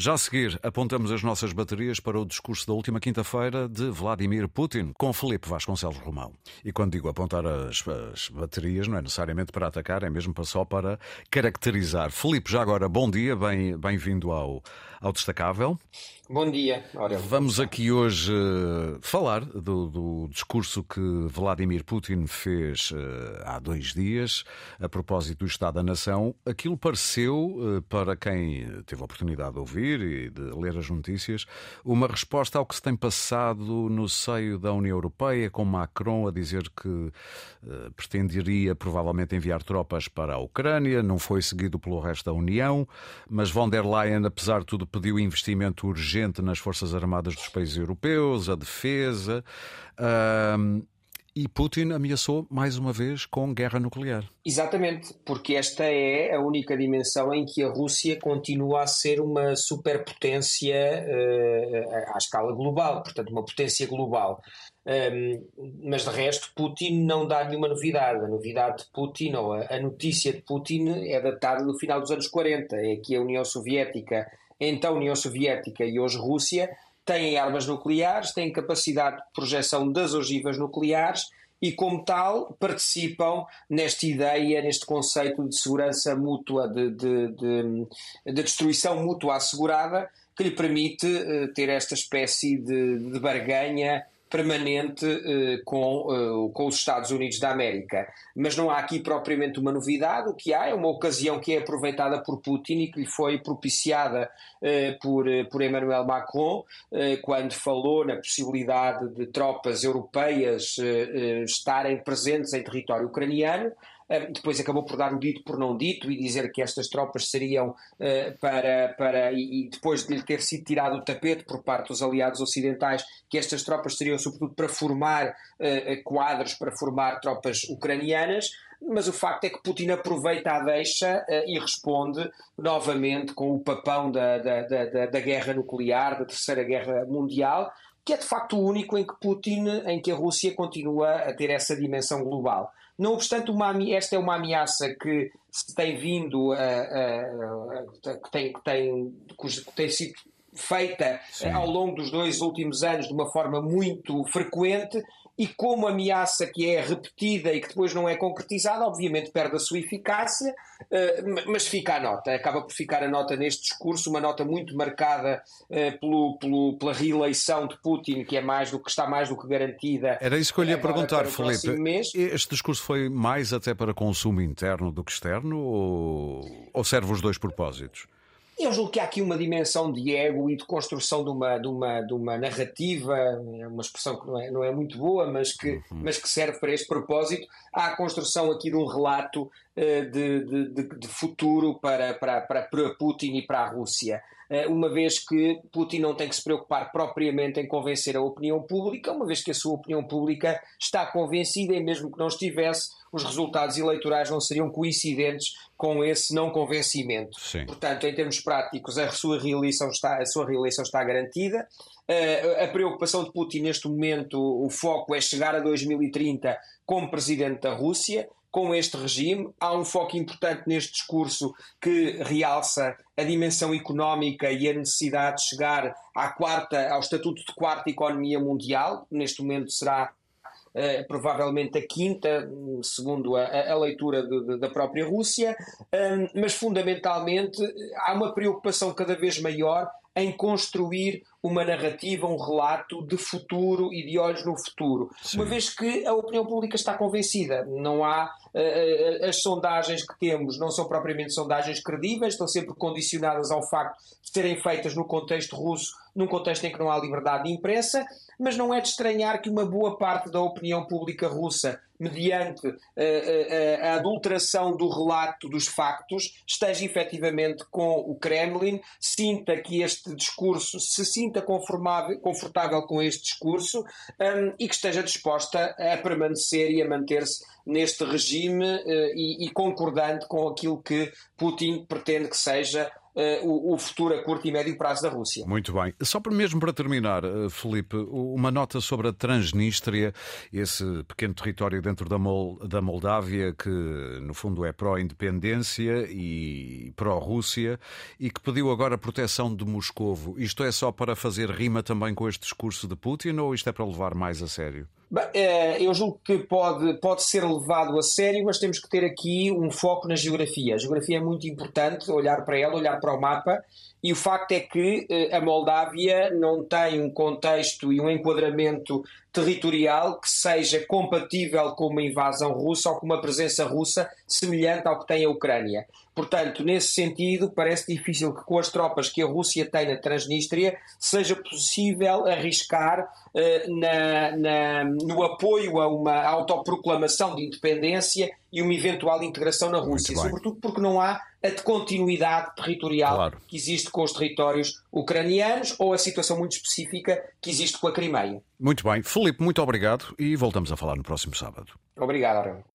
Já a seguir, apontamos as nossas baterias para o discurso da última quinta-feira de Vladimir Putin com Felipe Vasconcelos Romão. E quando digo apontar as, as, baterias, não é necessariamente para atacar, é mesmo só para caracterizar. Felipe, já agora, bom dia, bem-vindo bem ao, ao Destacável. Bom dia, Aurélio. Vamos aqui hoje uh, falar do, do, discurso que Vladimir Putin fez uh, há dois dias a propósito do Estado da Nação. Aquilo pareceu, uh, para quem teve a oportunidade de ouvir e de ler as notícias, uma resposta ao que se tem passado no seio da União Europeia, com Macron a dizer que pretenderia provavelmente enviar tropas para a Ucrânia, não foi seguido pelo resto da União, mas von der Leyen, apesar de tudo, pediu investimento urgente nas Forças Armadas dos países europeus, a defesa. Uh, e Putin ameaçou mais uma vez com guerra nuclear. Exatamente, porque esta é a única dimensão em que a Rússia continua a ser uma superpotência uh, à escala global, portanto, uma potência global. Um, mas de resto, Putin não dá nenhuma novidade. A novidade de Putin, ou a, a notícia de Putin, é datada do final dos anos 40, é que a União Soviética então União Soviética e hoje Rússia, têm armas nucleares, têm capacidade de projeção das ogivas nucleares e, como tal, participam nesta ideia, neste conceito de segurança mútua, de, de, de, de destruição mútua assegurada, que lhe permite uh, ter esta espécie de, de barganha permanente uh, com, uh, com os Estados Unidos da América. Mas não há aqui propriamente uma novidade, o que há é uma ocasião que é aproveitada por Putin e que lhe foi propiciada uh, por, por Emmanuel Macron, quando falou na possibilidade de tropas europeias estarem presentes em território ucraniano depois acabou por dar o dito por não dito e dizer que estas tropas seriam uh, para, para e, depois de lhe ter sido tirado o tapete por parte dos aliados ocidentais, que estas tropas seriam sobretudo para formar uh, quadros, para formar tropas ucranianas, mas o facto é que Putin aproveita a deixa uh, e responde novamente com o papão da, da, da, da guerra nuclear, da Terceira Guerra Mundial, que é de facto o único em que Putin, em que a Rússia continua a ter essa dimensão global. Não obstante, uma, esta é uma ameaça que se tem vindo a, a, a, que, tem, que, tem, que tem sido feita Sim. ao longo dos dois últimos anos de uma forma muito frequente e como ameaça que é repetida e que depois não é concretizada, obviamente perde a sua eficácia, eh, mas fica a nota, acaba por ficar a nota neste discurso, uma nota muito marcada eh, pelo, pelo, pela reeleição de Putin, que é mais do que está mais do que garantida. Era isso que eu lhe ia perguntar, Felipe. Este discurso foi mais até para consumo interno do que externo ou, ou serve os dois propósitos? Eu julgo que há aqui uma dimensão de ego e de construção de uma, de uma, de uma narrativa, é uma expressão que não é, não é muito boa, mas que, uhum. mas que serve para este propósito. Há a construção aqui de um relato uh, de, de, de, futuro para, para, para, para Putin e para a Rússia. Eh, uma vez que Putin não tem que se preocupar propriamente em convencer a opinião pública, uma vez que a sua opinião pública está convencida e mesmo que não estivesse, os resultados eleitorais não seriam coincidentes com esse não convencimento. Sim. Portanto, em termos práticos, a sua reeleição está, a sua reeleição está garantida. Uh, a preocupação de Putin neste momento, o foco é chegar a 2030 como presidente da Rússia com este regime. Há um foco importante neste discurso que realça a dimensão económica e a necessidade de chegar à quarta, ao estatuto de quarta economia mundial. Neste momento será Uh, provavelmente a quinta, segundo a, a leitura de, de, da própria Rússia, mas fundamentalmente há uma preocupação cada vez maior em construir uma narrativa, um relato de futuro e de olhos no futuro. Sim. Uma vez que a opinião pública está convencida, não há uh, as sondagens que temos não são propriamente sondagens credíveis, estão sempre condicionadas ao facto de serem feitas no contexto russo, num contexto em que não há liberdade de imprensa, mas não é de estranhar que uma boa parte da opinião pública russa, mediante uh, uh, a adulteração do relato dos factos, esteja efetivamente com o Kremlin, sinta que este discurso se sinta confortável com este discurso um, e que esteja disposta a permanecer e a manter-se neste regime uh, e, e, concordante com aquilo que Putin pretende que seja o, o, futuro a curto e médio prazo da Rússia. Muito bem. Só para mesmo para terminar, uh, Felipe, uma nota sobre a Transnistria, esse pequeno território dentro da, Mol, da Moldávia que, no fundo, é pró-independência e pró-Rússia e que pediu agora proteção de Moscovo. Isto é só para fazer rima também com este discurso de Putin ou isto é para levar mais a sério? Eh, eu julgo que pode, pode ser levado a sério, mas temos que ter aqui um foco na geografia. A geografia é muito importante, olhar para ela, olhar para o mapa, e o facto é que eh, a Moldávia não tem um contexto e um enquadramento territorial que seja compatível com uma invasão russa ou com uma presença russa semelhante ao que tem a Ucrânia. Portanto, nesse sentido, parece difícil que com as tropas que a Rússia tem na Transnistria seja possível arriscar uh, na, na, no apoio a uma autoproclamação de independência e uma eventual integração na Rússia, sobretudo porque não há a continuidade territorial claro. que existe com os territórios ucranianos ou a situação muito específica que existe com a Crimeia. Muito bem. Felipe, muito obrigado e voltamos a falar no próximo sábado. Obrigado, Aurélio.